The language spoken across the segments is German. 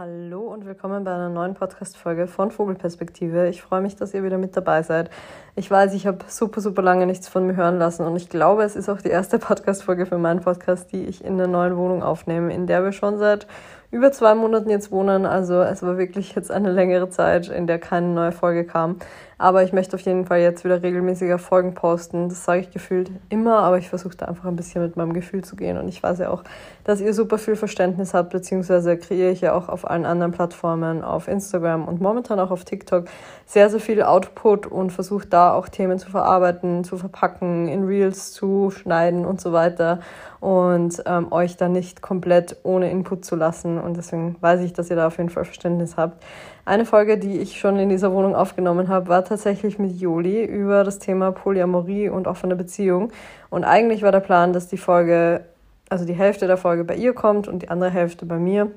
Hallo und willkommen bei einer neuen Podcast-Folge von Vogelperspektive. Ich freue mich, dass ihr wieder mit dabei seid. Ich weiß, ich habe super, super lange nichts von mir hören lassen und ich glaube, es ist auch die erste Podcast-Folge für meinen Podcast, die ich in der neuen Wohnung aufnehme, in der wir schon seit über zwei Monaten jetzt wohnen. Also es war wirklich jetzt eine längere Zeit, in der keine neue Folge kam. Aber ich möchte auf jeden Fall jetzt wieder regelmäßiger Folgen posten. Das sage ich gefühlt immer, aber ich versuche da einfach ein bisschen mit meinem Gefühl zu gehen. Und ich weiß ja auch, dass ihr super viel Verständnis habt, beziehungsweise kreiere ich ja auch auf allen anderen Plattformen, auf Instagram und momentan auch auf TikTok sehr, sehr viel Output und versuche da auch Themen zu verarbeiten, zu verpacken, in Reels zu schneiden und so weiter und ähm, euch da nicht komplett ohne Input zu lassen. Und deswegen weiß ich, dass ihr da auf jeden Fall Verständnis habt. Eine Folge, die ich schon in dieser Wohnung aufgenommen habe, war tatsächlich mit Joli über das Thema Polyamorie und offene Beziehung. Und eigentlich war der Plan, dass die Folge, also die Hälfte der Folge bei ihr kommt und die andere Hälfte bei mir.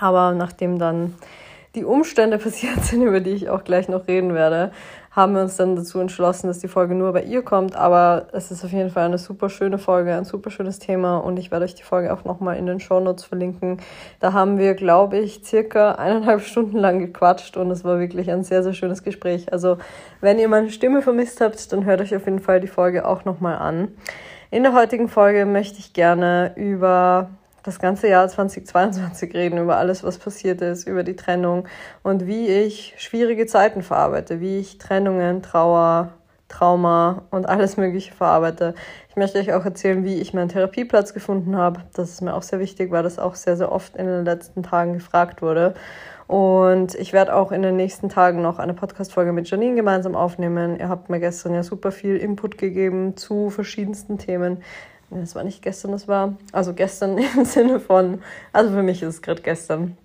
Aber nachdem dann die Umstände passiert sind, über die ich auch gleich noch reden werde, haben wir uns dann dazu entschlossen, dass die Folge nur bei ihr kommt. Aber es ist auf jeden Fall eine super schöne Folge, ein super schönes Thema und ich werde euch die Folge auch nochmal in den Show Notes verlinken. Da haben wir, glaube ich, circa eineinhalb Stunden lang gequatscht und es war wirklich ein sehr, sehr schönes Gespräch. Also, wenn ihr meine Stimme vermisst habt, dann hört euch auf jeden Fall die Folge auch nochmal an. In der heutigen Folge möchte ich gerne über das ganze Jahr 2022 reden, über alles, was passiert ist, über die Trennung und wie ich schwierige Zeiten verarbeite, wie ich Trennungen, Trauer, Trauma und alles Mögliche verarbeite. Ich möchte euch auch erzählen, wie ich meinen Therapieplatz gefunden habe. Das ist mir auch sehr wichtig, weil das auch sehr, sehr oft in den letzten Tagen gefragt wurde. Und ich werde auch in den nächsten Tagen noch eine Podcast-Folge mit Janine gemeinsam aufnehmen. Ihr habt mir gestern ja super viel Input gegeben zu verschiedensten Themen. Das war nicht gestern, das war, also gestern im Sinne von, also für mich ist es gerade gestern.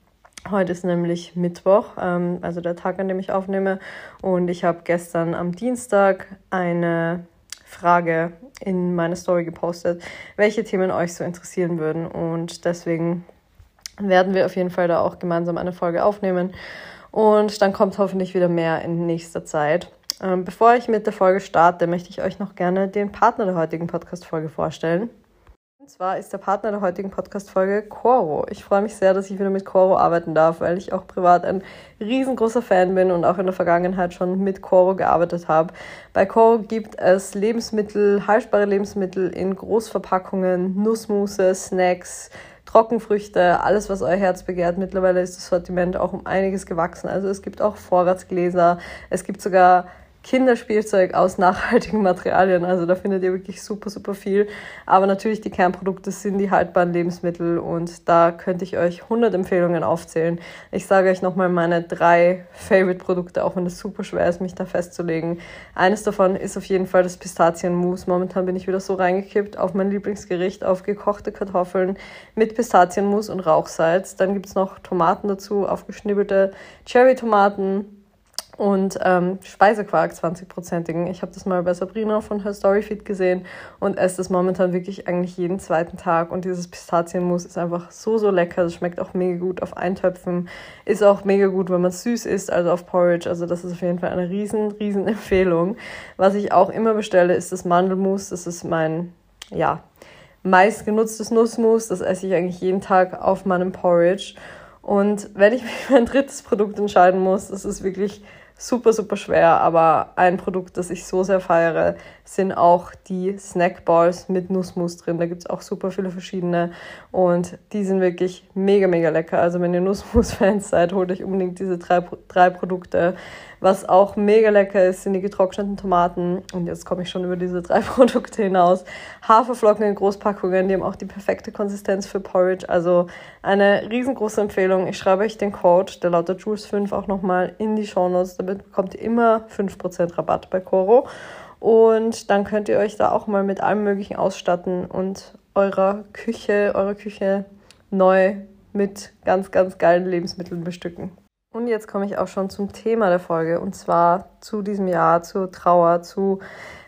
Heute ist nämlich Mittwoch, ähm, also der Tag, an dem ich aufnehme. Und ich habe gestern am Dienstag eine Frage in meine Story gepostet, welche Themen euch so interessieren würden. Und deswegen werden wir auf jeden Fall da auch gemeinsam eine Folge aufnehmen. Und dann kommt hoffentlich wieder mehr in nächster Zeit. Ähm, bevor ich mit der Folge starte, möchte ich euch noch gerne den Partner der heutigen Podcast-Folge vorstellen. Und zwar ist der Partner der heutigen Podcast-Folge Coro. Ich freue mich sehr, dass ich wieder mit Coro arbeiten darf, weil ich auch privat ein riesengroßer Fan bin und auch in der Vergangenheit schon mit Coro gearbeitet habe. Bei Coro gibt es Lebensmittel, haltbare Lebensmittel in Großverpackungen, Nussmusse, Snacks, Trockenfrüchte, alles, was euer Herz begehrt. Mittlerweile ist das Sortiment auch um einiges gewachsen. Also es gibt auch Vorratsgläser, es gibt sogar Kinderspielzeug aus nachhaltigen Materialien. Also da findet ihr wirklich super, super viel. Aber natürlich die Kernprodukte sind die haltbaren Lebensmittel und da könnte ich euch 100 Empfehlungen aufzählen. Ich sage euch nochmal meine drei Favorite-Produkte, auch wenn es super schwer ist, mich da festzulegen. Eines davon ist auf jeden Fall das Pistazienmus. Momentan bin ich wieder so reingekippt auf mein Lieblingsgericht, auf gekochte Kartoffeln mit Pistazienmus und Rauchsalz. Dann gibt es noch Tomaten dazu, aufgeschnibbelte Cherry-Tomaten und ähm, Speisequark 20-prozentigen. Ich habe das mal bei Sabrina von Her Storyfeed gesehen und esse das momentan wirklich eigentlich jeden zweiten Tag. Und dieses Pistazienmus ist einfach so, so lecker. Das schmeckt auch mega gut auf Eintöpfen. Ist auch mega gut, wenn man süß isst, also auf Porridge. Also das ist auf jeden Fall eine riesen, riesen Empfehlung. Was ich auch immer bestelle, ist das Mandelmus. Das ist mein, ja, meist genutztes Nussmus. Das esse ich eigentlich jeden Tag auf meinem Porridge. Und wenn ich mich für ein drittes Produkt entscheiden muss, das ist wirklich super, super schwer, aber ein Produkt, das ich so sehr feiere, sind auch die Snackballs mit Nussmus drin. Da gibt es auch super viele verschiedene und die sind wirklich mega, mega lecker. Also wenn ihr Nussmus-Fans seid, holt euch unbedingt diese drei, drei Produkte. Was auch mega lecker ist, sind die getrockneten Tomaten. Und jetzt komme ich schon über diese drei Produkte hinaus. Haferflocken in Großpackungen, die haben auch die perfekte Konsistenz für Porridge. Also eine riesengroße Empfehlung. Ich schreibe euch den Code, der lautet Juice5, auch nochmal in die Shownotes. Damit bekommt ihr immer 5% Rabatt bei Coro. Und dann könnt ihr euch da auch mal mit allem Möglichen ausstatten und eurer Küche, eure Küche neu mit ganz, ganz geilen Lebensmitteln bestücken. Und jetzt komme ich auch schon zum Thema der Folge und zwar zu diesem Jahr, zur Trauer, zu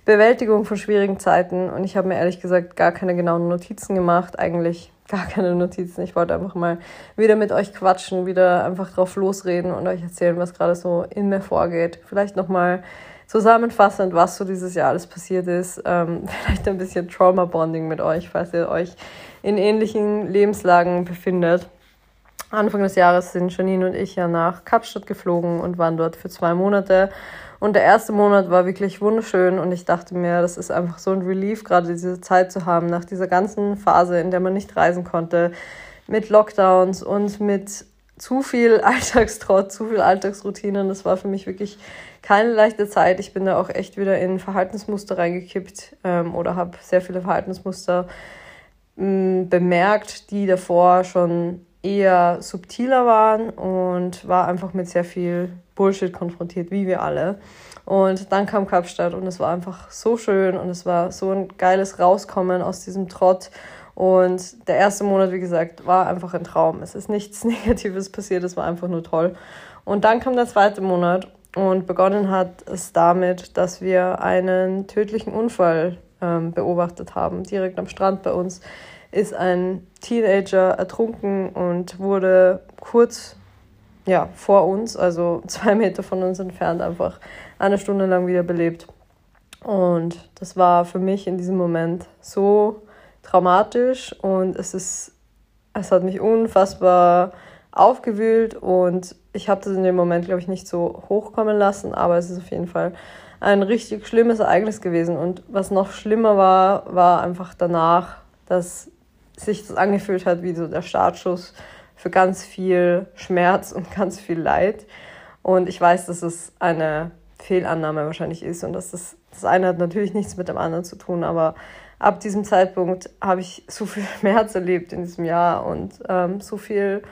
Bewältigung von schwierigen Zeiten. Und ich habe mir ehrlich gesagt gar keine genauen Notizen gemacht, eigentlich gar keine Notizen. Ich wollte einfach mal wieder mit euch quatschen, wieder einfach drauf losreden und euch erzählen, was gerade so in mir vorgeht. Vielleicht nochmal zusammenfassend, was so dieses Jahr alles passiert ist. Ähm, vielleicht ein bisschen Trauma-Bonding mit euch, falls ihr euch in ähnlichen Lebenslagen befindet. Anfang des Jahres sind Janine und ich ja nach Kapstadt geflogen und waren dort für zwei Monate. Und der erste Monat war wirklich wunderschön und ich dachte mir, das ist einfach so ein Relief, gerade diese Zeit zu haben, nach dieser ganzen Phase, in der man nicht reisen konnte, mit Lockdowns und mit zu viel Alltagstrott, zu viel Alltagsroutinen. Das war für mich wirklich keine leichte Zeit. Ich bin da auch echt wieder in Verhaltensmuster reingekippt ähm, oder habe sehr viele Verhaltensmuster mh, mm, bemerkt, die davor schon eher subtiler waren und war einfach mit sehr viel Bullshit konfrontiert, wie wir alle. Und dann kam Kapstadt und es war einfach so schön und es war so ein geiles Rauskommen aus diesem Trott. Und der erste Monat, wie gesagt, war einfach ein Traum. Es ist nichts Negatives passiert, es war einfach nur toll. Und dann kam der zweite Monat und begonnen hat es damit, dass wir einen tödlichen Unfall ähm, beobachtet haben, direkt am Strand bei uns ist ein Teenager ertrunken und wurde kurz ja, vor uns, also zwei Meter von uns entfernt, einfach eine Stunde lang wieder belebt. Und das war für mich in diesem Moment so traumatisch und es ist, es hat mich unfassbar aufgewühlt und ich habe das in dem Moment, glaube ich, nicht so hochkommen lassen, aber es ist auf jeden Fall ein richtig schlimmes Ereignis gewesen. Und was noch schlimmer war, war einfach danach, dass sich das angefühlt hat wie so der Startschuss für ganz viel Schmerz und ganz viel Leid. Und ich weiß, dass es eine Fehlannahme wahrscheinlich ist und dass das, das eine hat natürlich nichts mit dem anderen zu tun, aber ab diesem Zeitpunkt habe ich so viel Schmerz erlebt in diesem Jahr und ähm, so viel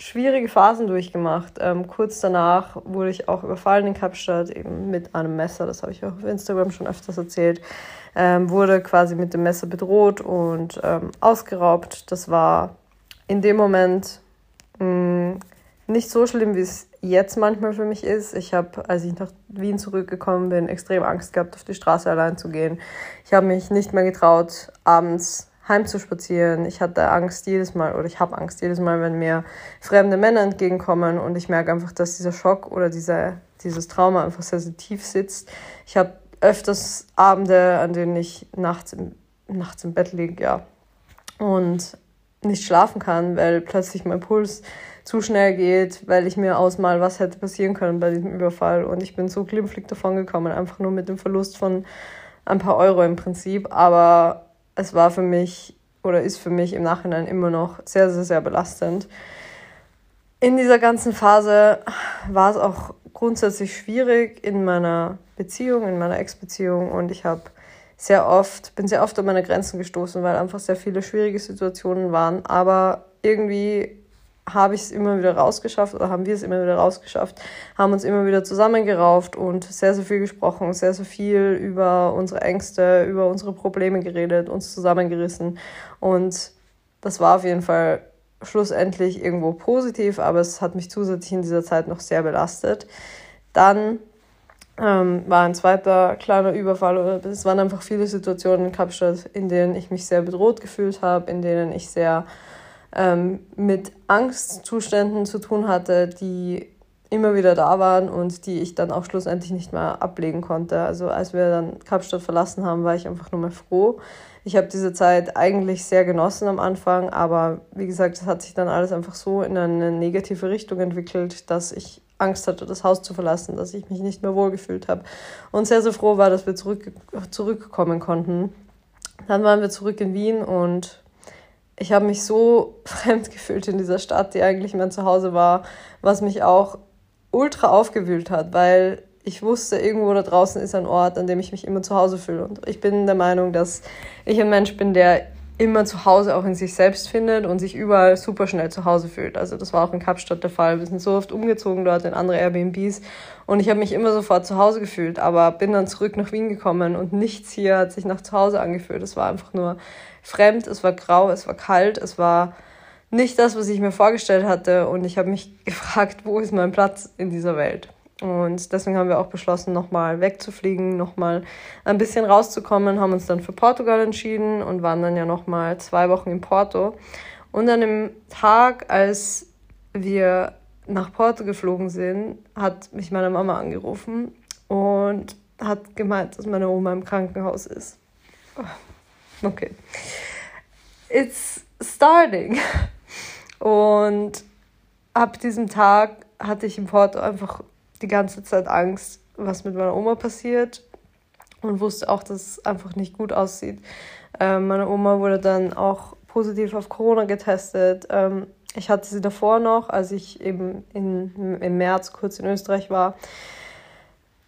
schwierige Phasen durchgemacht. Ähm, kurz danach wurde ich auch überfallen in Kapstadt, eben mit einem Messer, das habe ich auch auf Instagram schon öfters erzählt ähm, wurde quasi mit dem Messer bedroht und ähm, ausgeraubt. Das war in dem Moment mh, mm, nicht so schlimm, wie es jetzt manchmal für mich ist. Ich habe, als ich nach Wien zurückgekommen bin, extrem Angst gehabt, auf die Straße allein zu gehen. Ich habe mich nicht mehr getraut, abends heimzuspazieren. Ich hatte Angst jedes Mal oder ich habe Angst jedes Mal, wenn mir fremde Männer entgegenkommen und ich merke einfach, dass dieser Schock oder diese, dieses Trauma einfach sehr, sehr tief sitzt. Ich habe öfters Abende, an denen ich nachts im, nachts im Bett liege, ja. Und nicht schlafen kann, weil plötzlich mein Puls zu schnell geht, weil ich mir ausmal, was hätte passieren können bei diesem Überfall. Und ich bin so glimpflich davon gekommen, einfach nur mit dem Verlust von ein paar Euro im Prinzip. Aber es war für mich oder ist für mich im Nachhinein immer noch sehr, sehr, sehr belastend. In dieser ganzen Phase war es auch grundsätzlich schwierig in meiner Beziehung, in meiner Ex-Beziehung und ich habe sehr oft, bin sehr oft an meine Grenzen gestoßen, weil einfach sehr viele schwierige Situationen waren. Aber irgendwie habe ich es immer wieder rausgeschafft oder haben wir es immer wieder rausgeschafft, haben uns immer wieder zusammengerauft und sehr, sehr viel gesprochen, sehr, sehr viel über unsere Ängste, über unsere Probleme geredet, uns zusammengerissen. Und das war auf jeden Fall schlussendlich irgendwo positiv, aber es hat mich zusätzlich in dieser Zeit noch sehr belastet. Dann ähm, war ein zweiter kleiner Überfall. Es waren einfach viele Situationen in Kapstadt, in denen ich mich sehr bedroht gefühlt habe, in denen ich sehr ähm, mit Angstzuständen zu tun hatte, die immer wieder da waren und die ich dann auch schlussendlich nicht mehr ablegen konnte. Also als wir dann Kapstadt verlassen haben, war ich einfach nur mehr froh. Ich habe diese Zeit eigentlich sehr genossen am Anfang, aber wie gesagt, es hat sich dann alles einfach so in eine negative Richtung entwickelt, dass ich Angst hatte, das Haus zu verlassen, dass ich mich nicht mehr wohlgefühlt habe und sehr, sehr froh war, dass wir zurück, zurückkommen konnten. Dann waren wir zurück in Wien und ich habe mich so fremd gefühlt in dieser Stadt, die eigentlich mein Zuhause war, was mich auch ultra aufgewühlt hat, weil ich wusste, irgendwo da draußen ist ein Ort, an dem ich mich immer zu Hause fühle. Und ich bin der Meinung, dass ich ein Mensch bin, der immer zu Hause auch in sich selbst findet und sich überall super schnell zu Hause fühlt. Also das war auch in Kapstadt der Fall. Wir sind so oft umgezogen dort in andere Airbnbs und ich habe mich immer sofort zu Hause gefühlt, aber bin dann zurück nach Wien gekommen und nichts hier hat sich nach zu Hause angefühlt. Es war einfach nur fremd, es war grau, es war kalt, es war nicht das, was ich mir vorgestellt hatte und ich habe mich gefragt, wo ist mein Platz in dieser Welt? Und deswegen haben wir auch beschlossen, nochmal wegzufliegen, nochmal ein bisschen rauszukommen, haben uns dann für Portugal entschieden und waren dann ja nochmal zwei Wochen in Porto. Und an dem Tag, als wir nach Porto geflogen sind, hat mich meine Mama angerufen und hat gemeint, dass meine Oma im Krankenhaus ist. Okay. It's starting. Und ab diesem Tag hatte ich im Porto einfach die ganze Zeit Angst, was mit meiner Oma passiert und wusste auch, dass es einfach nicht gut aussieht. Ähm, meine Oma wurde dann auch positiv auf Corona getestet. Ähm, ich hatte sie davor noch, als ich eben in, im März kurz in Österreich war,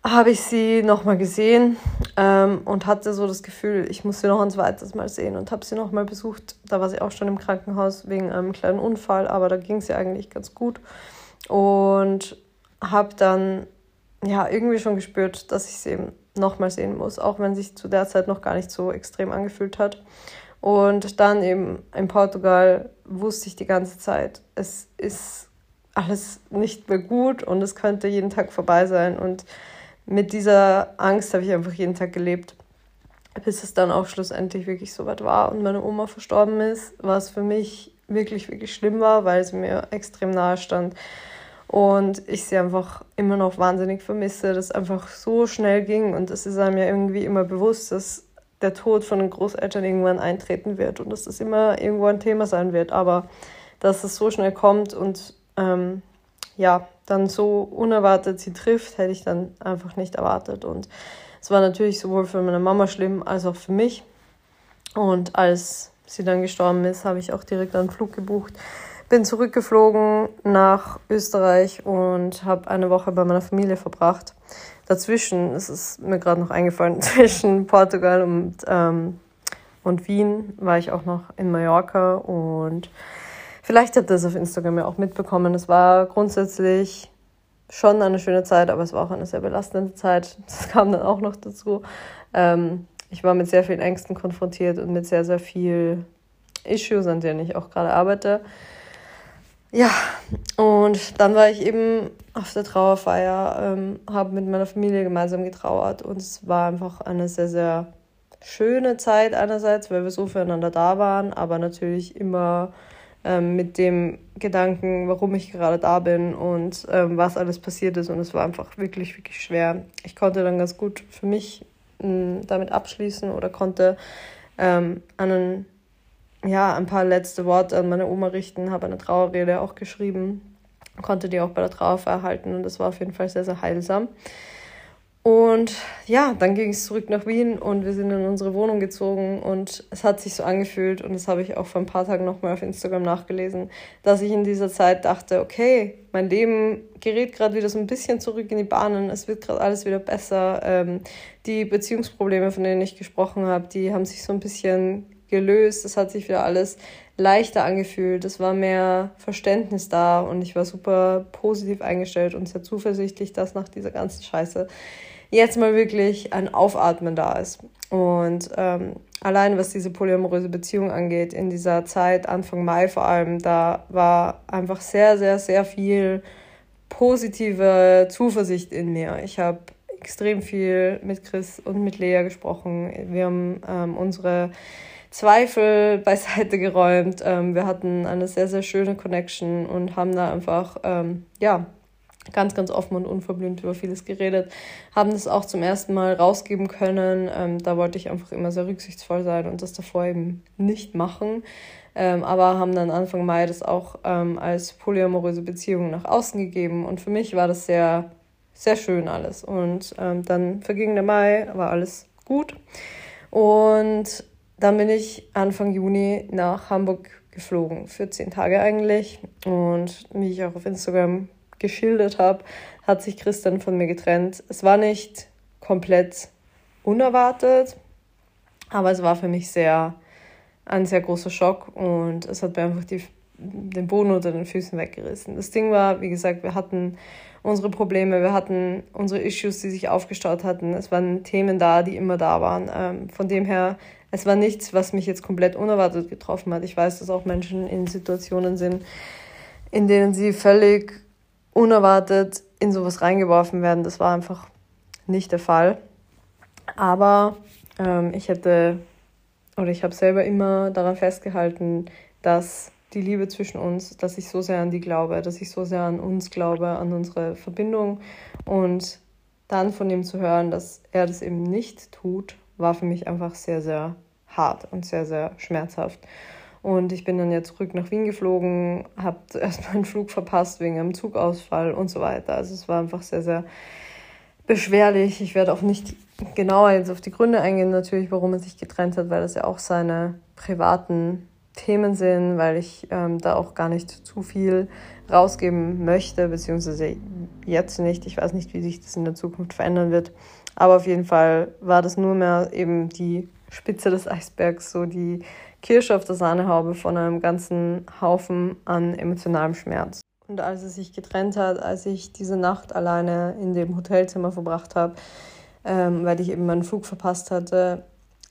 habe ich sie nochmal gesehen ähm, und hatte so das Gefühl, ich muss sie noch ein zweites Mal sehen und habe sie nochmal besucht. Da war sie auch schon im Krankenhaus wegen einem kleinen Unfall, aber da ging sie eigentlich ganz gut. Und habe dann ja irgendwie schon gespürt, dass ich sie eben nochmal sehen muss, auch wenn sich zu der Zeit noch gar nicht so extrem angefühlt hat. Und dann eben in Portugal wusste ich die ganze Zeit, es ist alles nicht mehr gut und es könnte jeden Tag vorbei sein. Und mit dieser Angst habe ich einfach jeden Tag gelebt, bis es dann auch schlussendlich wirklich so weit war und meine Oma verstorben ist, was für mich wirklich, wirklich schlimm war, weil sie mir extrem nahe stand. Und ich sie einfach immer noch wahnsinnig vermisse, dass es einfach so schnell ging. Und es ist einem ja irgendwie immer bewusst, dass der Tod von den Großeltern irgendwann eintreten wird und dass das immer irgendwo ein Thema sein wird, aber dass es so schnell kommt und ähm, ja, dann so unerwartet sie trifft, hätte ich dann einfach nicht erwartet. Und es war natürlich sowohl für meine Mama schlimm als auch für mich. Und als sie dann gestorben ist, habe ich auch direkt einen Flug gebucht. Bin zurückgeflogen nach Österreich und habe eine Woche bei meiner Familie verbracht. Dazwischen, es ist mir gerade noch eingefallen, zwischen Portugal und, ähm, und Wien war ich auch noch in Mallorca und Vielleicht habt ihr es auf Instagram ja auch mitbekommen. Es war grundsätzlich schon eine schöne Zeit, aber es war auch eine sehr belastende Zeit. Das kam dann auch noch dazu. Ähm, ich war mit sehr vielen Ängsten konfrontiert und mit sehr, sehr viel Issues, an denen ich auch gerade arbeite. Ja, und dann war ich eben auf der Trauerfeier, ähm, habe mit meiner Familie gemeinsam getrauert und es war einfach eine sehr, sehr schöne Zeit einerseits, weil wir so füreinander da waren, aber natürlich immer ähm, mit dem Gedanken, warum ich gerade da bin und ähm, was alles passiert ist. Und es war einfach wirklich, wirklich schwer. Ich konnte dann ganz gut für mich mh, damit abschließen oder konnte ähm, einen, ja, ein paar letzte Worte an meine Oma richten, habe eine Trauerrede auch geschrieben, konnte die auch bei der Trauerfeier halten und das war auf jeden Fall sehr, sehr heilsam. Und ja, dann ging es zurück nach Wien und wir sind in unsere Wohnung gezogen und es hat sich so angefühlt und das habe ich auch vor ein paar Tagen nochmal auf Instagram nachgelesen, dass ich in dieser Zeit dachte, okay, mein Leben gerät gerade wieder so ein bisschen zurück in die Bahnen, es wird gerade alles wieder besser. Ähm, die Beziehungsprobleme, von denen ich gesprochen habe, die haben sich so ein bisschen gelöst, es hat sich wieder alles leichter angefühlt, es war mehr Verständnis da und ich war super positiv eingestellt und sehr zuversichtlich, dass nach dieser ganzen Scheiße jetzt mal wirklich ein Aufatmen da ist. Und ähm, allein was diese polyamoröse Beziehung angeht, in dieser Zeit, Anfang Mai vor allem, da war einfach sehr, sehr, sehr viel positive Zuversicht in mir. Ich habe extrem viel mit Chris und mit Lea gesprochen. Wir haben ähm, unsere Zweifel beiseite geräumt. Ähm, wir hatten eine sehr, sehr schöne Connection und haben da einfach, ähm, ja, ganz, ganz offen und unverblümt über vieles geredet, haben das auch zum ersten Mal rausgeben können. Ähm, da wollte ich einfach immer sehr rücksichtsvoll sein und das davor eben nicht machen. Ähm, aber haben dann Anfang Mai das auch ähm, als polyamoröse Beziehung nach außen gegeben. Und für mich war das sehr, sehr schön alles. Und ähm, dann verging der Mai, war alles gut. Und dann bin ich Anfang Juni nach Hamburg geflogen, für zehn Tage eigentlich. Und wie ich auch auf Instagram geschildert habe, hat sich Christian von mir getrennt. Es war nicht komplett unerwartet, aber es war für mich sehr ein sehr großer Schock und es hat mir einfach die, den Boden unter den Füßen weggerissen. Das Ding war, wie gesagt, wir hatten unsere Probleme, wir hatten unsere Issues, die sich aufgestaut hatten. Es waren Themen da, die immer da waren. Ähm, von dem her, es war nichts, was mich jetzt komplett unerwartet getroffen hat. Ich weiß, dass auch Menschen in Situationen sind, in denen sie völlig unerwartet in sowas reingeworfen werden. Das war einfach nicht der Fall. Aber ähm, ich hätte, oder ich habe selber immer daran festgehalten, dass die Liebe zwischen uns, dass ich so sehr an die glaube, dass ich so sehr an uns glaube, an unsere Verbindung. Und dann von ihm zu hören, dass er das eben nicht tut, war für mich einfach sehr, sehr hart und sehr, sehr schmerzhaft. Und ich bin dann ja zurück nach Wien geflogen, habe erst meinen Flug verpasst wegen einem Zugausfall und so weiter. Also es war einfach sehr, sehr beschwerlich. Ich werde auch nicht genauer jetzt auf die Gründe eingehen, natürlich, warum er sich getrennt hat, weil das ja auch seine privaten Themen sind, weil ich ähm, da auch gar nicht zu viel rausgeben möchte, beziehungsweise jetzt nicht. Ich weiß nicht, wie sich das in der Zukunft verändern wird. Aber auf jeden Fall war das nur mehr eben die Spitze des Eisbergs, so die Kirsche auf der Sahnehaube von einem ganzen Haufen an emotionalem Schmerz. Und als es sich getrennt hat, als ich diese Nacht alleine in dem Hotelzimmer verbracht habe, ähm, weil ich eben meinen Flug verpasst hatte,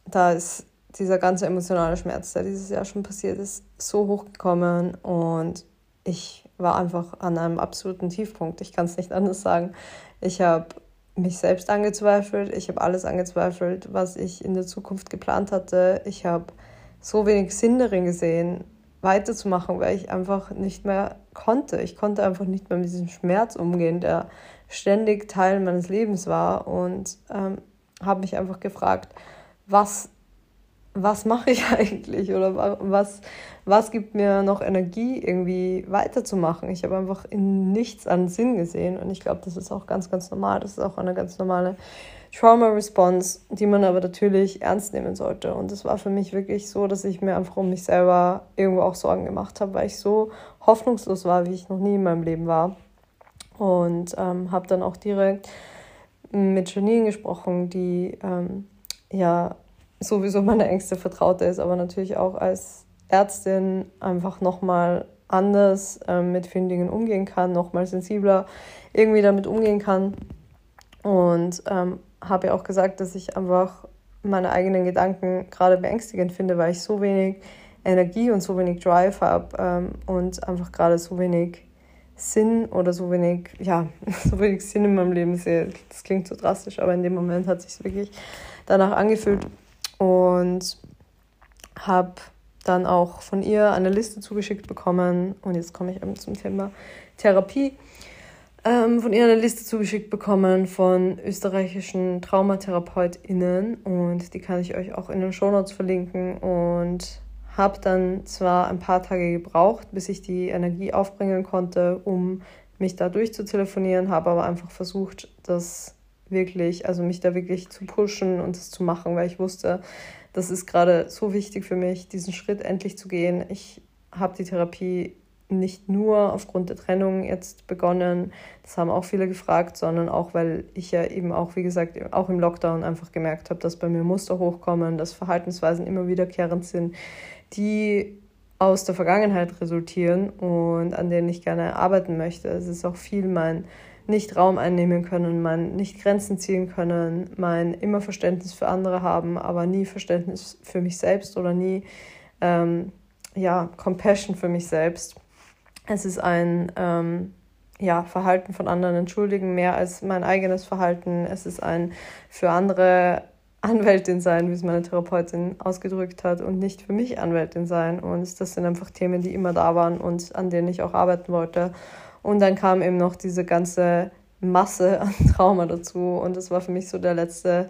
da ist dieser ganze emotionale Schmerz, der dieses Jahr schon passiert ist, so hochgekommen und ich war einfach an einem absoluten Tiefpunkt. Ich kann es nicht anders sagen. Ich habe mich selbst angezweifelt, ich habe alles angezweifelt, was ich in der Zukunft geplant hatte. Ich habe so wenig Sinn darin gesehen, weiterzumachen, weil ich einfach nicht mehr konnte. Ich konnte einfach nicht mehr mit diesem Schmerz umgehen, der ständig Teil meines Lebens war und ähm, habe mich einfach gefragt, was was mache ich eigentlich oder was, was gibt mir noch Energie, irgendwie weiterzumachen. Ich habe einfach in nichts an Sinn gesehen und ich glaube, das ist auch ganz, ganz normal. Das ist auch eine ganz normale Trauma-Response, die man aber natürlich ernst nehmen sollte. Und es war für mich wirklich so, dass ich mir einfach um mich selber irgendwo auch Sorgen gemacht habe, weil ich so hoffnungslos war, wie ich noch nie in meinem Leben war. Und ähm, habe dann auch direkt mit Janine gesprochen, die ähm, ja sowieso meine engste Vertraute ist, aber natürlich auch als Ärztin einfach nochmal anders ähm, mit vielen Dingen umgehen kann, nochmal sensibler irgendwie damit umgehen kann. Und ähm, habe ja auch gesagt, dass ich einfach meine eigenen Gedanken gerade beängstigend finde, weil ich so wenig Energie und so wenig Drive habe ähm, und einfach gerade so wenig Sinn oder so wenig, ja, so wenig Sinn in meinem Leben sehe. Das klingt so drastisch, aber in dem Moment hat sich wirklich danach angefühlt und habe dann auch von ihr eine Liste zugeschickt bekommen und jetzt komme ich eben zum Thema Therapie. Ähm, von ihr eine Liste zugeschickt bekommen von österreichischen TraumatherapeutInnen und die kann ich euch auch in den Shownotes verlinken und habe dann zwar ein paar Tage gebraucht, bis ich die Energie aufbringen konnte, um mich da durchzutelefonieren, habe aber einfach versucht, das wirklich, also mich da wirklich zu pushen und das zu machen, weil ich wusste, das ist gerade so wichtig für mich, diesen Schritt endlich zu gehen. Ich habe die Therapie nicht nur aufgrund der Trennung jetzt begonnen, das haben auch viele gefragt, sondern auch, weil ich ja eben auch, wie gesagt, auch im Lockdown einfach gemerkt habe, dass bei mir Muster hochkommen, dass Verhaltensweisen immer wiederkehrend sind, die aus der Vergangenheit resultieren und an denen ich gerne arbeiten möchte. Es ist auch viel mein nicht Raum einnehmen können, mein nicht Grenzen ziehen können, mein immer Verständnis für andere haben, aber nie Verständnis für mich selbst oder nie ähm, ja, Compassion für mich selbst. Es ist ein ähm, ja, Verhalten von anderen entschuldigen, mehr als mein eigenes Verhalten. Es ist ein für andere Anwältin sein, wie es meine Therapeutin ausgedrückt hat, und nicht für mich Anwältin sein. Und das sind einfach Themen, die immer da waren und an denen ich auch arbeiten wollte. Und dann kam eben noch diese ganze Masse an Trauma dazu. Und das war für mich so der letzte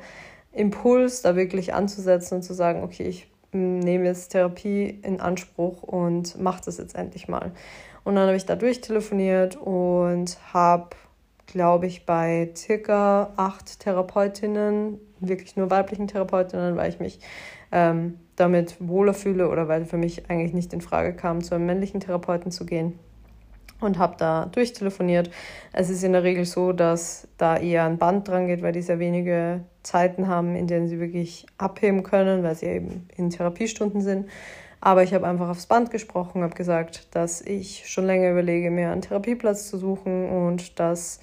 Impuls, da wirklich anzusetzen und zu sagen, okay, ich nehme jetzt Therapie in Anspruch und mache das jetzt endlich mal. Und dann habe ich da durchtelefoniert und habe, glaube ich, bei circa acht Therapeutinnen, wirklich nur weiblichen Therapeutinnen, weil ich mich ähm, damit wohler fühle oder weil für mich eigentlich nicht in Frage kam, zu einem männlichen Therapeuten zu gehen und habe da durchtelefoniert. Es ist in der Regel so, dass da eher ein Band dran geht, weil die sehr wenige Zeiten haben, in denen sie wirklich abheben können, weil sie eben in Therapiestunden sind. Aber ich habe einfach aufs Band gesprochen, habe gesagt, dass ich schon länger überlege, mir einen Therapieplatz zu suchen und dass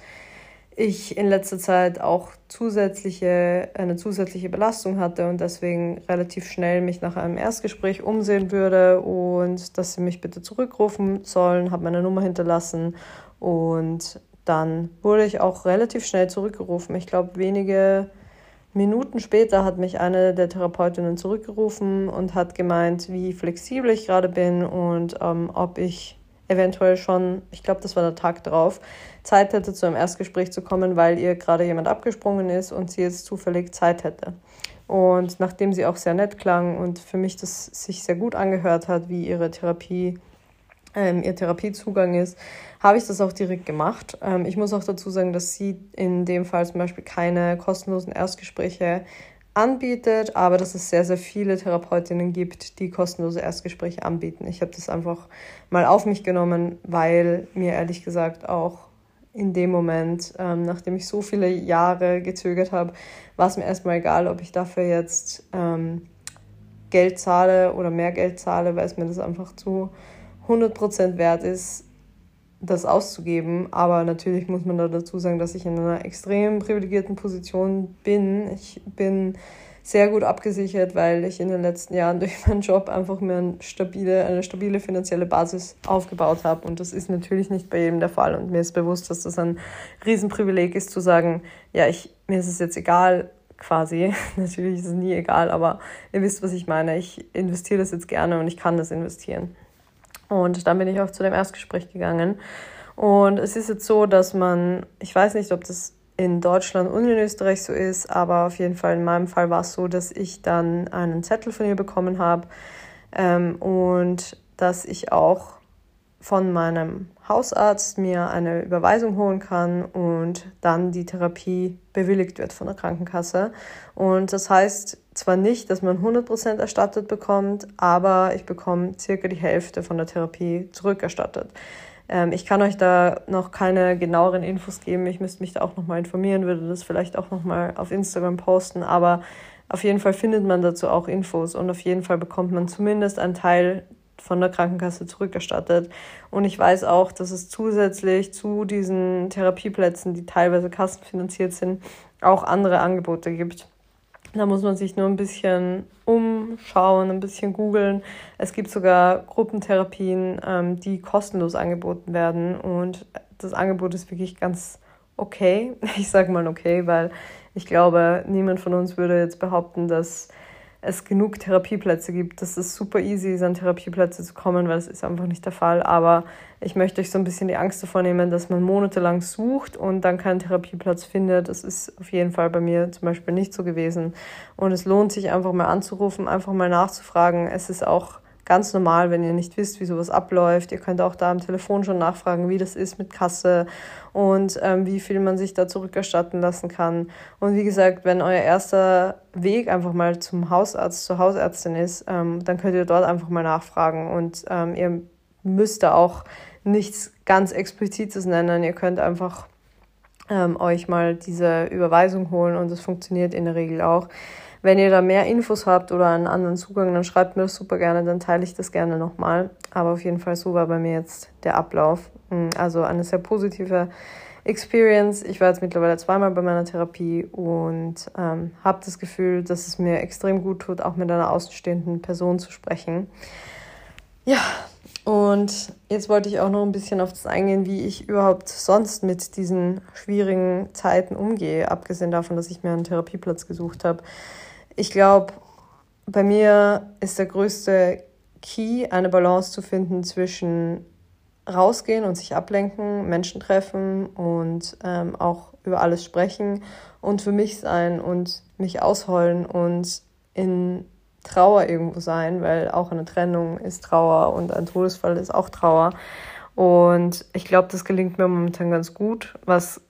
ich in letzter Zeit auch zusätzliche, eine zusätzliche Belastung hatte und deswegen relativ schnell mich nach einem Erstgespräch umsehen würde und dass sie mich bitte zurückrufen sollen, habe meine Nummer hinterlassen und dann wurde ich auch relativ schnell zurückgerufen. Ich glaube, wenige Minuten später hat mich eine der Therapeutinnen zurückgerufen und hat gemeint, wie flexibel ich gerade bin und ähm, ob ich eventuell schon, ich glaube, das war der Tag drauf, Zeit hätte, zu einem Erstgespräch zu kommen, weil ihr gerade jemand abgesprungen ist und sie jetzt zufällig Zeit hätte. Und nachdem sie auch sehr nett klang und für mich das sich sehr gut angehört hat, wie ihre Therapie, ähm, ihr Therapiezugang ist, habe ich das auch direkt gemacht. Ähm, ich muss auch dazu sagen, dass sie in dem Fall zum Beispiel keine kostenlosen Erstgespräche anbietet, aber dass es sehr, sehr viele Therapeutinnen gibt, die kostenlose Erstgespräche anbieten. Ich habe das einfach mal auf mich genommen, weil mir ehrlich gesagt auch in dem Moment, ähm, nachdem ich so viele Jahre gezögert habe, war es mir erstmal egal, ob ich dafür jetzt ähm, Geld zahle oder mehr Geld zahle, weil es mir das einfach zu 100% wert ist, das auszugeben. Aber natürlich muss man da dazu sagen, dass ich in einer extrem privilegierten Position bin. Ich bin sehr gut abgesichert, weil ich in den letzten Jahren durch meinen Job einfach mir eine stabile, eine stabile finanzielle Basis aufgebaut habe. Und das ist natürlich nicht bei jedem der Fall. Und mir ist bewusst, dass das ein Riesenprivileg ist, zu sagen, ja, ich, mir ist es jetzt egal, quasi. natürlich ist es nie egal, aber ihr wisst, was ich meine. Ich investiere das jetzt gerne und ich kann das investieren. Und dann bin ich auch zu dem Erstgespräch gegangen. Und es ist jetzt so, dass man, ich weiß nicht, ob das in Deutschland und in Österreich so ist, aber auf jeden Fall in meinem Fall war es so, dass ich dann einen Zettel von ihr bekommen habe ähm, und dass ich auch von meinem Hausarzt mir eine Überweisung holen kann und dann die Therapie bewilligt wird von der Krankenkasse. Und das heißt zwar nicht, dass man 100% erstattet bekommt, aber ich bekomme circa die Hälfte von der Therapie zurückerstattet. Ähm, ich kann euch da noch keine genaueren Infos geben. Ich müsste mich da auch nochmal informieren, würde das vielleicht auch nochmal auf Instagram posten. Aber auf jeden Fall findet man dazu auch Infos und auf jeden Fall bekommt man zumindest einen Teil von der Krankenkasse zurückerstattet. Und ich weiß auch, dass es zusätzlich zu diesen Therapieplätzen, die teilweise kassenfinanziert sind, auch andere Angebote gibt. Da muss man sich nur ein bisschen umschauen, ein bisschen googeln. Es gibt sogar Gruppentherapien, ähm, die kostenlos angeboten werden. Und das Angebot ist wirklich ganz okay. Ich sage mal okay, weil ich glaube, niemand von uns würde jetzt behaupten, dass es genug Therapieplätze gibt. Das ist super easy ist, an Therapieplätze zu kommen, weil das ist einfach nicht der Fall. Aber ich möchte euch so ein bisschen die Angst davor nehmen, dass man monatelang sucht und dann keinen Therapieplatz findet. Das ist auf jeden Fall bei mir zum Beispiel nicht so gewesen. Und es lohnt sich einfach mal anzurufen, einfach mal nachzufragen. Es ist auch ganz normal, wenn ihr nicht wisst, wie sowas abläuft. Ihr könnt auch da am Telefon schon nachfragen, wie das ist mit Kasse und ähm, wie viel man sich da zurückerstatten lassen kann. Und wie gesagt, wenn euer erster Weg einfach mal zum Hausarzt, zur Hausärztin ist, ähm, dann könnt ihr dort einfach mal nachfragen und ähm, ihr müsst da auch nichts ganz Explizites nennen. Ihr könnt einfach ähm, euch mal diese Überweisung holen und das funktioniert in der Regel auch. Wenn ihr da mehr Infos habt oder einen anderen Zugang, dann schreibt mir das super gerne, dann teile ich das gerne nochmal. Aber auf jeden Fall so war bei mir jetzt der Ablauf. Hm, also eine sehr positive Experience. Ich war jetzt mittlerweile zweimal bei meiner Therapie und ähm, habe das Gefühl, dass es mir extrem gut tut, auch mit einer außenstehenden Person zu sprechen. Ja, und jetzt wollte ich auch noch ein bisschen auf das eingehen, wie ich überhaupt sonst mit diesen schwierigen Zeiten umgehe, abgesehen davon, dass ich mir einen Therapieplatz gesucht habe. Ich glaube, bei mir ist der größte Key, eine Balance zu finden zwischen rausgehen und sich ablenken, Menschen treffen und ähm, auch über alles sprechen und für mich sein und mich ausheulen und in Trauer irgendwo sein, weil auch eine Trennung ist Trauer und ein Todesfall ist auch Trauer. Und ich glaube, das gelingt mir momentan ganz gut, was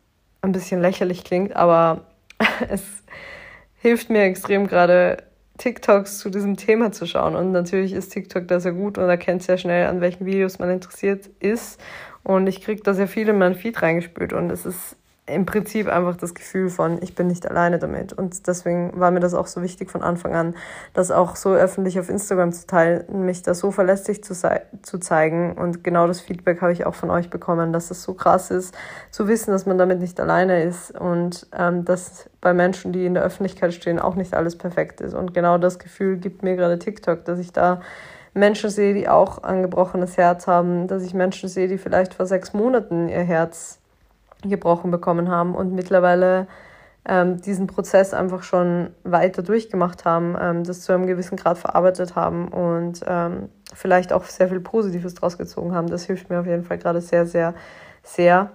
ein bisschen lächerlich klingt, aber es hilft mir extrem gerade TikToks zu diesem Thema zu schauen. Und natürlich ist TikTok da sehr gut und erkennt sehr schnell, an welchen Videos man interessiert ist. Und ich kriege da sehr viel in meinen Feed reingespült und es ist im Prinzip einfach das Gefühl von, ich bin nicht alleine damit. Und deswegen war mir das auch so wichtig von Anfang an, das auch so öffentlich auf Instagram zu teilen, mich da so verlässlich zu, zu zeigen. Und genau das Feedback habe ich auch von euch bekommen, dass es so krass ist, zu wissen, dass man damit nicht alleine ist und ähm, dass bei Menschen, die in der Öffentlichkeit stehen, auch nicht alles perfekt ist. Und genau das Gefühl gibt mir gerade TikTok, dass ich da Menschen sehe, die auch ein gebrochenes Herz haben, dass ich Menschen sehe, die vielleicht vor sechs Monaten ihr Herz gebrochen bekommen haben und mittlerweile ähm, diesen Prozess einfach schon weiter durchgemacht haben, ähm, das zu einem gewissen Grad verarbeitet haben und ähm, vielleicht auch sehr viel Positives draus gezogen haben. Das hilft mir auf jeden Fall gerade sehr, sehr, sehr.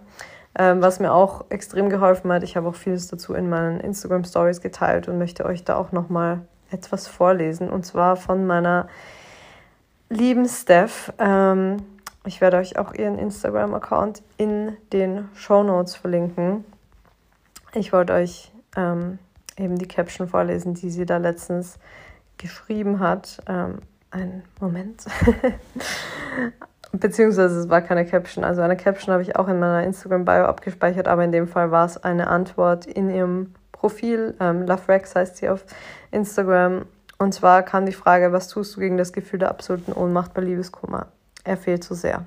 Ähm, was mir auch extrem geholfen hat, ich habe auch vieles dazu in meinen Instagram Stories geteilt und möchte euch da auch nochmal etwas vorlesen. Und zwar von meiner lieben Steph. Ähm, ich werde euch auch ihren Instagram-Account in den Show Notes verlinken. Ich wollte euch ähm, eben die Caption vorlesen, die sie da letztens geschrieben hat. Ähm, einen Moment. Beziehungsweise es war keine Caption. Also eine Caption habe ich auch in meiner Instagram-Bio abgespeichert, aber in dem Fall war es eine Antwort in ihrem Profil. Ähm, LoveRex heißt sie auf Instagram. Und zwar kam die Frage, was tust du gegen das Gefühl der absoluten Ohnmacht bei Liebeskummer? Er fehlt zu sehr.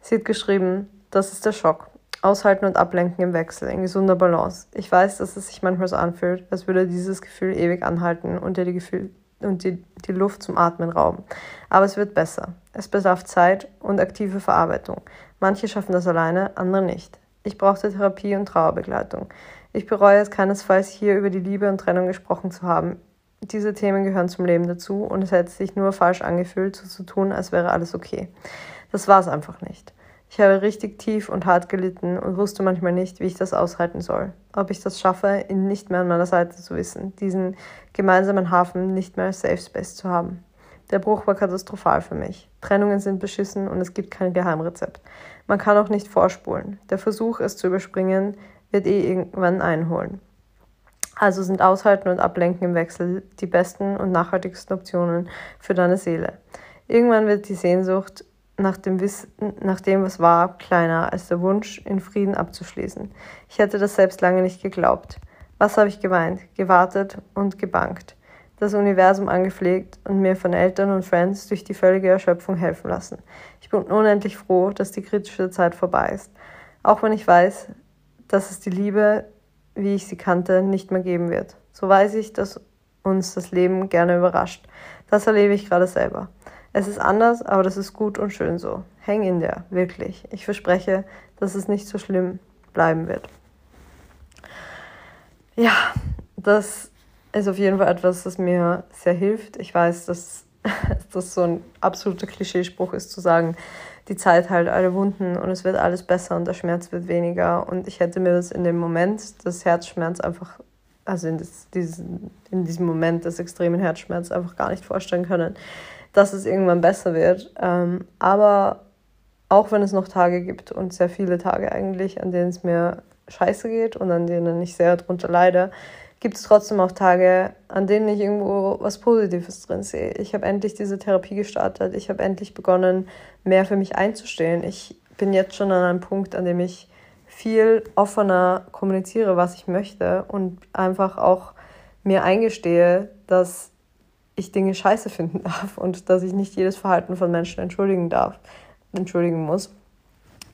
Sie hat geschrieben, das ist der Schock. Aushalten und ablenken im Wechsel, in gesunder Balance. Ich weiß, dass es sich manchmal so anfühlt, als würde dieses Gefühl ewig anhalten und dir die, Gefühl und die, die Luft zum Atmen rauben. Aber es wird besser. Es bedarf Zeit und aktive Verarbeitung. Manche schaffen das alleine, andere nicht. Ich brauchte Therapie und Trauerbegleitung. Ich bereue es keinesfalls, hier über die Liebe und Trennung gesprochen zu haben. Diese Themen gehören zum Leben dazu und es hätte sich nur falsch angefühlt, so zu tun, als wäre alles okay. Das war es einfach nicht. Ich habe richtig tief und hart gelitten und wusste manchmal nicht, wie ich das aushalten soll. Ob ich das schaffe, ihn nicht mehr an meiner Seite zu wissen, diesen gemeinsamen Hafen nicht mehr als Safe Space zu haben. Der Bruch war katastrophal für mich. Trennungen sind beschissen und es gibt kein Geheimrezept. Man kann auch nicht vorspulen. Der Versuch, es zu überspringen, wird eh irgendwann einholen. Also sind Aushalten und Ablenken im Wechsel die besten und nachhaltigsten Optionen für deine Seele. Irgendwann wird die Sehnsucht nach dem, Wissen, nach dem, was war, kleiner als der Wunsch, in Frieden abzuschließen. Ich hätte das selbst lange nicht geglaubt. Was habe ich geweint, gewartet und gebankt, das Universum angepflegt und mir von Eltern und Friends durch die völlige Erschöpfung helfen lassen. Ich bin unendlich froh, dass die kritische Zeit vorbei ist. Auch wenn ich weiß, dass es die Liebe, wie ich sie kannte, nicht mehr geben wird. So weiß ich, dass uns das Leben gerne überrascht. Das erlebe ich gerade selber. Es ist anders, aber das ist gut und schön so. Häng in der, wirklich. Ich verspreche, dass es nicht so schlimm bleiben wird. Ja, das ist auf jeden Fall etwas, das mir sehr hilft. Ich weiß, dass das so ein absoluter Klischeespruch ist, zu sagen, die Zeit heilt alle Wunden und es wird alles besser und der Schmerz wird weniger. Und ich hätte mir das in dem Moment des Herzschmerz einfach, also in, das, diesen, in diesem Moment des extremen Herzschmerzes einfach gar nicht vorstellen können dass es irgendwann besser wird. Ähm, aber auch wenn es noch Tage gibt und sehr viele Tage eigentlich, an denen es mir scheiße geht und an denen ich sehr darunter leide, gibt es trotzdem auch Tage, an denen ich irgendwo was Positives drin sehe. Ich habe endlich diese Therapie gestartet. Ich habe endlich begonnen, mehr für mich einzustehen. Ich bin jetzt schon an einem Punkt, an dem ich viel offener kommuniziere, was ich möchte und einfach auch mir eingestehe, dass ich Dinge scheiße finden darf und dass ich nicht jedes Verhalten von Menschen entschuldigen darf, entschuldigen muss.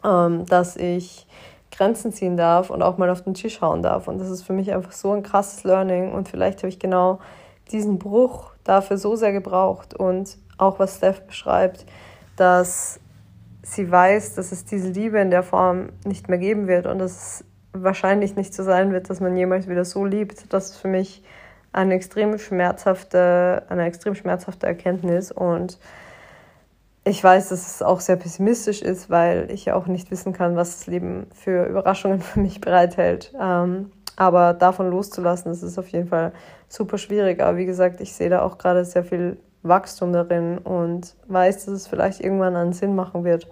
Ähm, dass ich Grenzen ziehen darf und auch mal auf den Tisch hauen darf. Und das ist für mich einfach so ein krasses Learning. Und vielleicht habe ich genau diesen Bruch dafür so sehr gebraucht. Und auch was Steph beschreibt, dass sie weiß, dass es diese Liebe in der Form nicht mehr geben wird und dass es wahrscheinlich nicht so sein wird, dass man jemals wieder so liebt. Das ist für mich eine extrem schmerzhafte, eine extrem schmerzhafte Erkenntnis und ich weiß, dass es auch sehr pessimistisch ist, weil ich ja auch nicht wissen kann, was das Leben für Überraschungen für mich bereithält. Ähm, aber davon loszulassen, das ist auf jeden Fall super schwierig. Aber wie gesagt, ich sehe da auch gerade sehr viel Wachstum darin und weiß, dass es vielleicht irgendwann einen Sinn machen wird.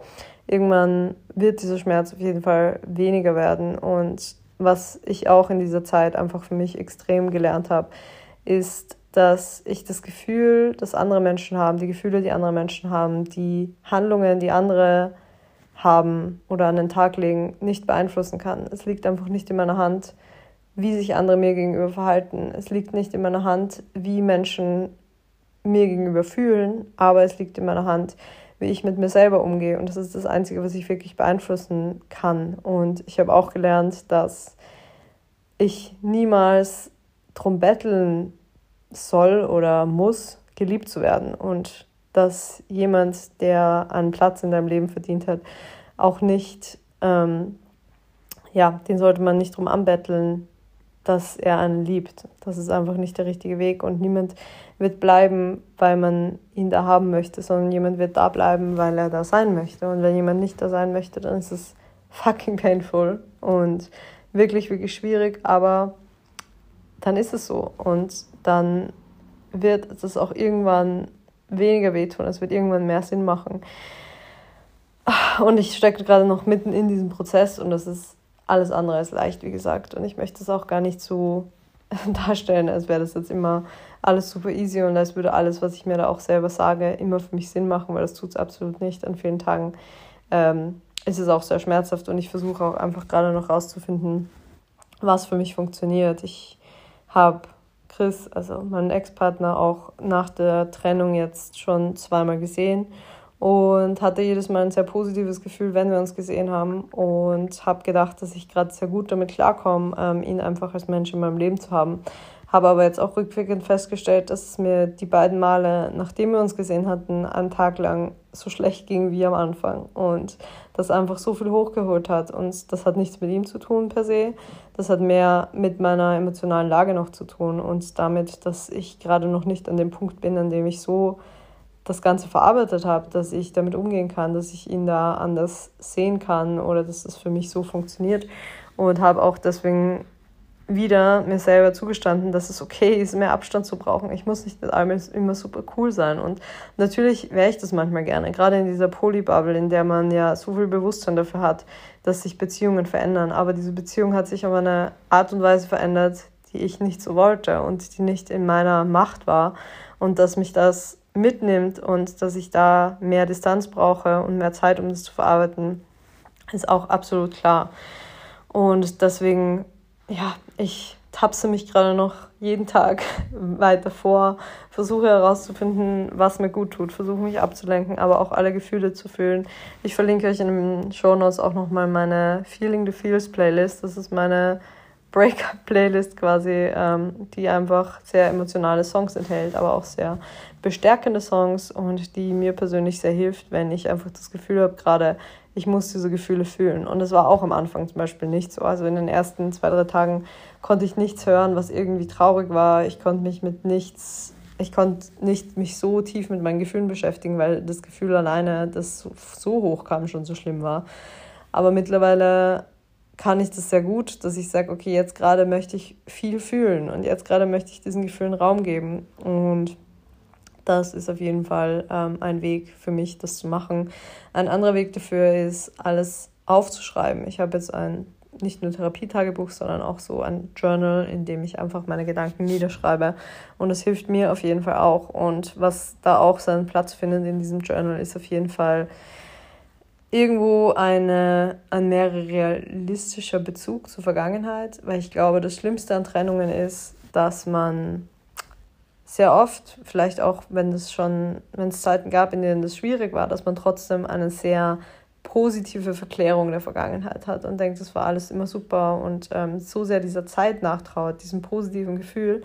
Irgendwann wird dieser Schmerz auf jeden Fall weniger werden und was ich auch in dieser Zeit einfach für mich extrem gelernt habe, ist, dass ich das Gefühl, das andere Menschen haben, die Gefühle, die andere Menschen haben, die Handlungen, die andere haben oder an den Tag legen, nicht beeinflussen kann. Es liegt einfach nicht in meiner Hand, wie sich andere mir gegenüber verhalten. Es liegt nicht in meiner Hand, wie Menschen mir gegenüber fühlen, aber es liegt in meiner Hand, wie ich mit mir selber umgehe. Und das ist das Einzige, was ich wirklich beeinflussen kann. Und ich habe auch gelernt, dass ich niemals drum betteln soll oder muss, geliebt zu werden. Und dass jemand, der einen Platz in deinem Leben verdient hat, auch nicht, ähm, ja, den sollte man nicht drum anbetteln, dass er einen liebt. Das ist einfach nicht der richtige Weg und niemand wird bleiben, weil man ihn da haben möchte, sondern jemand wird da bleiben, weil er da sein möchte. Und wenn jemand nicht da sein möchte, dann ist es fucking painful. und wirklich, wirklich schwierig, aber dann ist es so und dann wird es auch irgendwann weniger wehtun, es wird irgendwann mehr Sinn machen. Und ich stecke gerade noch mitten in diesem Prozess und das ist alles andere als leicht, wie gesagt. Und ich möchte es auch gar nicht so darstellen, als wäre das jetzt immer alles super easy und als würde alles, was ich mir da auch selber sage, immer für mich Sinn machen, weil das tut es absolut nicht. An vielen Tagen ähm, ist es auch sehr schmerzhaft und ich versuche auch einfach gerade noch rauszufinden, was für mich funktioniert. Ich habe Chris, also meinen Ex-Partner, auch nach der Trennung jetzt schon zweimal gesehen und hatte jedes Mal ein sehr positives Gefühl, wenn wir uns gesehen haben und habe gedacht, dass ich gerade sehr gut damit klarkomme, ähm, ihn einfach als Mensch in meinem Leben zu haben. Habe aber jetzt auch rückwirkend festgestellt, dass es mir die beiden Male, nachdem wir uns gesehen hatten, einen Tag lang so schlecht ging wie am Anfang und das einfach so viel hochgeholt hat. Und das hat nichts mit ihm zu tun per se. Das hat mehr mit meiner emotionalen Lage noch zu tun und damit, dass ich gerade noch nicht an dem Punkt bin, an dem ich so das Ganze verarbeitet habe, dass ich damit umgehen kann, dass ich ihn da anders sehen kann oder dass das für mich so funktioniert. Und habe auch deswegen wieder mir selber zugestanden, dass es okay ist, mehr Abstand zu brauchen. Ich muss nicht mit allem immer super cool sein. Und natürlich wäre ich das manchmal gerne, gerade in dieser Polybubble, in der man ja so viel Bewusstsein dafür hat, dass sich Beziehungen verändern. Aber diese Beziehung hat sich auf eine Art und Weise verändert, die ich nicht so wollte und die nicht in meiner Macht war. Und dass mich das mitnimmt und dass ich da mehr Distanz brauche und mehr Zeit, um das zu verarbeiten, ist auch absolut klar. Und deswegen ja, ich tapse mich gerade noch jeden Tag weiter vor, versuche herauszufinden, was mir gut tut, versuche mich abzulenken, aber auch alle Gefühle zu fühlen. Ich verlinke euch in den Show Notes auch nochmal meine Feeling the Feels Playlist. Das ist meine Breakup-Playlist quasi, ähm, die einfach sehr emotionale Songs enthält, aber auch sehr bestärkende Songs und die mir persönlich sehr hilft, wenn ich einfach das Gefühl habe, gerade ich muss diese Gefühle fühlen. Und das war auch am Anfang zum Beispiel nicht so. Also in den ersten zwei, drei Tagen konnte ich nichts hören, was irgendwie traurig war. Ich konnte mich mit nichts, ich konnte nicht mich so tief mit meinen Gefühlen beschäftigen, weil das Gefühl alleine, das so hoch kam, schon so schlimm war. Aber mittlerweile kann ich das sehr gut, dass ich sage, okay, jetzt gerade möchte ich viel fühlen und jetzt gerade möchte ich diesen Gefühlen Raum geben. Und das ist auf jeden Fall ähm, ein Weg für mich, das zu machen. Ein anderer Weg dafür ist, alles aufzuschreiben. Ich habe jetzt ein nicht nur Therapietagebuch, sondern auch so ein Journal, in dem ich einfach meine Gedanken niederschreibe. Und es hilft mir auf jeden Fall auch. Und was da auch seinen Platz findet in diesem Journal, ist auf jeden Fall irgendwo eine, ein mehr realistischer Bezug zur Vergangenheit, weil ich glaube, das Schlimmste an Trennungen ist, dass man sehr oft, vielleicht auch wenn es schon, wenn es Zeiten gab, in denen das schwierig war, dass man trotzdem eine sehr positive Verklärung der Vergangenheit hat und denkt, das war alles immer super und ähm, so sehr dieser Zeit nachtrauert, diesem positiven Gefühl,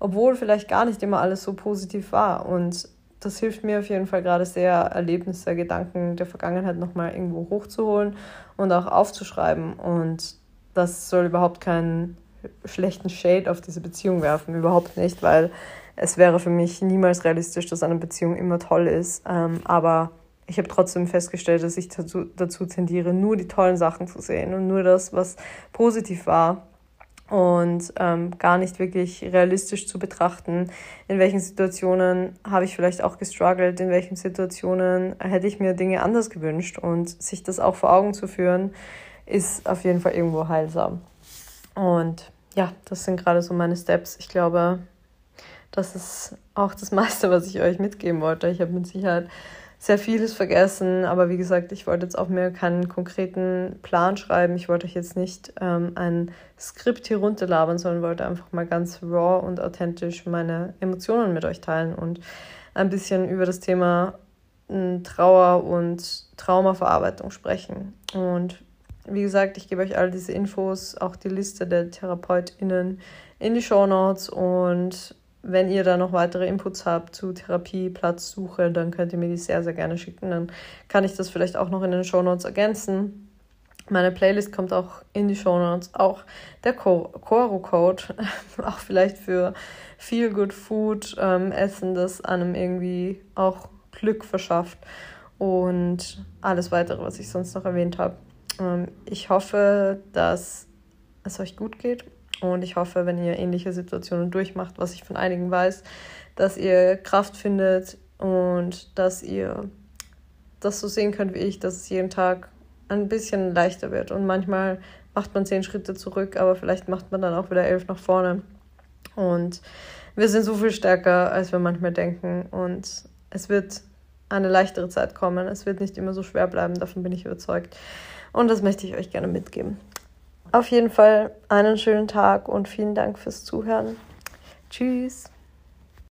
obwohl vielleicht gar nicht immer alles so positiv war. Und das hilft mir auf jeden Fall gerade sehr, Erlebnisse, Gedanken der Vergangenheit nochmal irgendwo hochzuholen und auch aufzuschreiben. Und das soll überhaupt keinen schlechten Shade auf diese Beziehung werfen, überhaupt nicht, weil es wäre für mich niemals realistisch, dass eine Beziehung immer toll ist. Ähm, aber ich habe trotzdem festgestellt, dass ich dazu, dazu tendiere, nur die tollen Sachen zu sehen und nur das, was positiv war und ähm, gar nicht wirklich realistisch zu betrachten, in welchen Situationen habe ich vielleicht auch gestruggelt, in welchen Situationen hätte ich mir Dinge anders gewünscht und sich das auch vor Augen zu führen, ist auf jeden Fall irgendwo heilsam. Und ja, das sind gerade so meine Steps. Ich glaube, das ist auch das meiste, was ich euch mitgeben wollte. Ich habe mit Sicherheit sehr vieles vergessen, aber wie gesagt, ich wollte jetzt auch mehr keinen konkreten Plan schreiben. Ich wollte euch jetzt nicht ähm, ein Skript hier runterlabern, sondern wollte einfach mal ganz raw und authentisch meine Emotionen mit euch teilen und ein bisschen über das Thema hm, Trauer und Traumaverarbeitung sprechen. Und wie gesagt, ich gebe euch all diese Infos, auch die Liste der TherapeutInnen in die Show Notes und wenn ihr da noch weitere Inputs habt zu Therapieplatzsuche, dann könnt ihr mir die sehr, sehr gerne schicken. Dann kann ich das vielleicht auch noch in den Show Notes ergänzen. Meine Playlist kommt auch in die Show Notes. Auch der Koro-Code, auch vielleicht für viel Good Food, ähm, Essen, das einem irgendwie auch Glück verschafft und alles weitere, was ich sonst noch erwähnt habe. Ähm, ich hoffe, dass es euch gut geht und ich hoffe, wenn ihr ähnliche Situationen durchmacht, was ich von einigen weiß, dass ihr Kraft findet und dass ihr das so sehen könnt wie ich, dass es jeden Tag ein bisschen leichter wird. Und manchmal macht man zehn Schritte zurück, aber vielleicht macht man dann auch wieder elf nach vorne. Und wir sind so viel stärker, als wir manchmal denken. Und es wird eine leichtere Zeit kommen. Es wird nicht immer so schwer bleiben, davon bin ich überzeugt. Und das möchte ich euch gerne mitgeben. Auf jeden Fall einen schönen Tag und vielen Dank fürs Zuhören. Tschüss.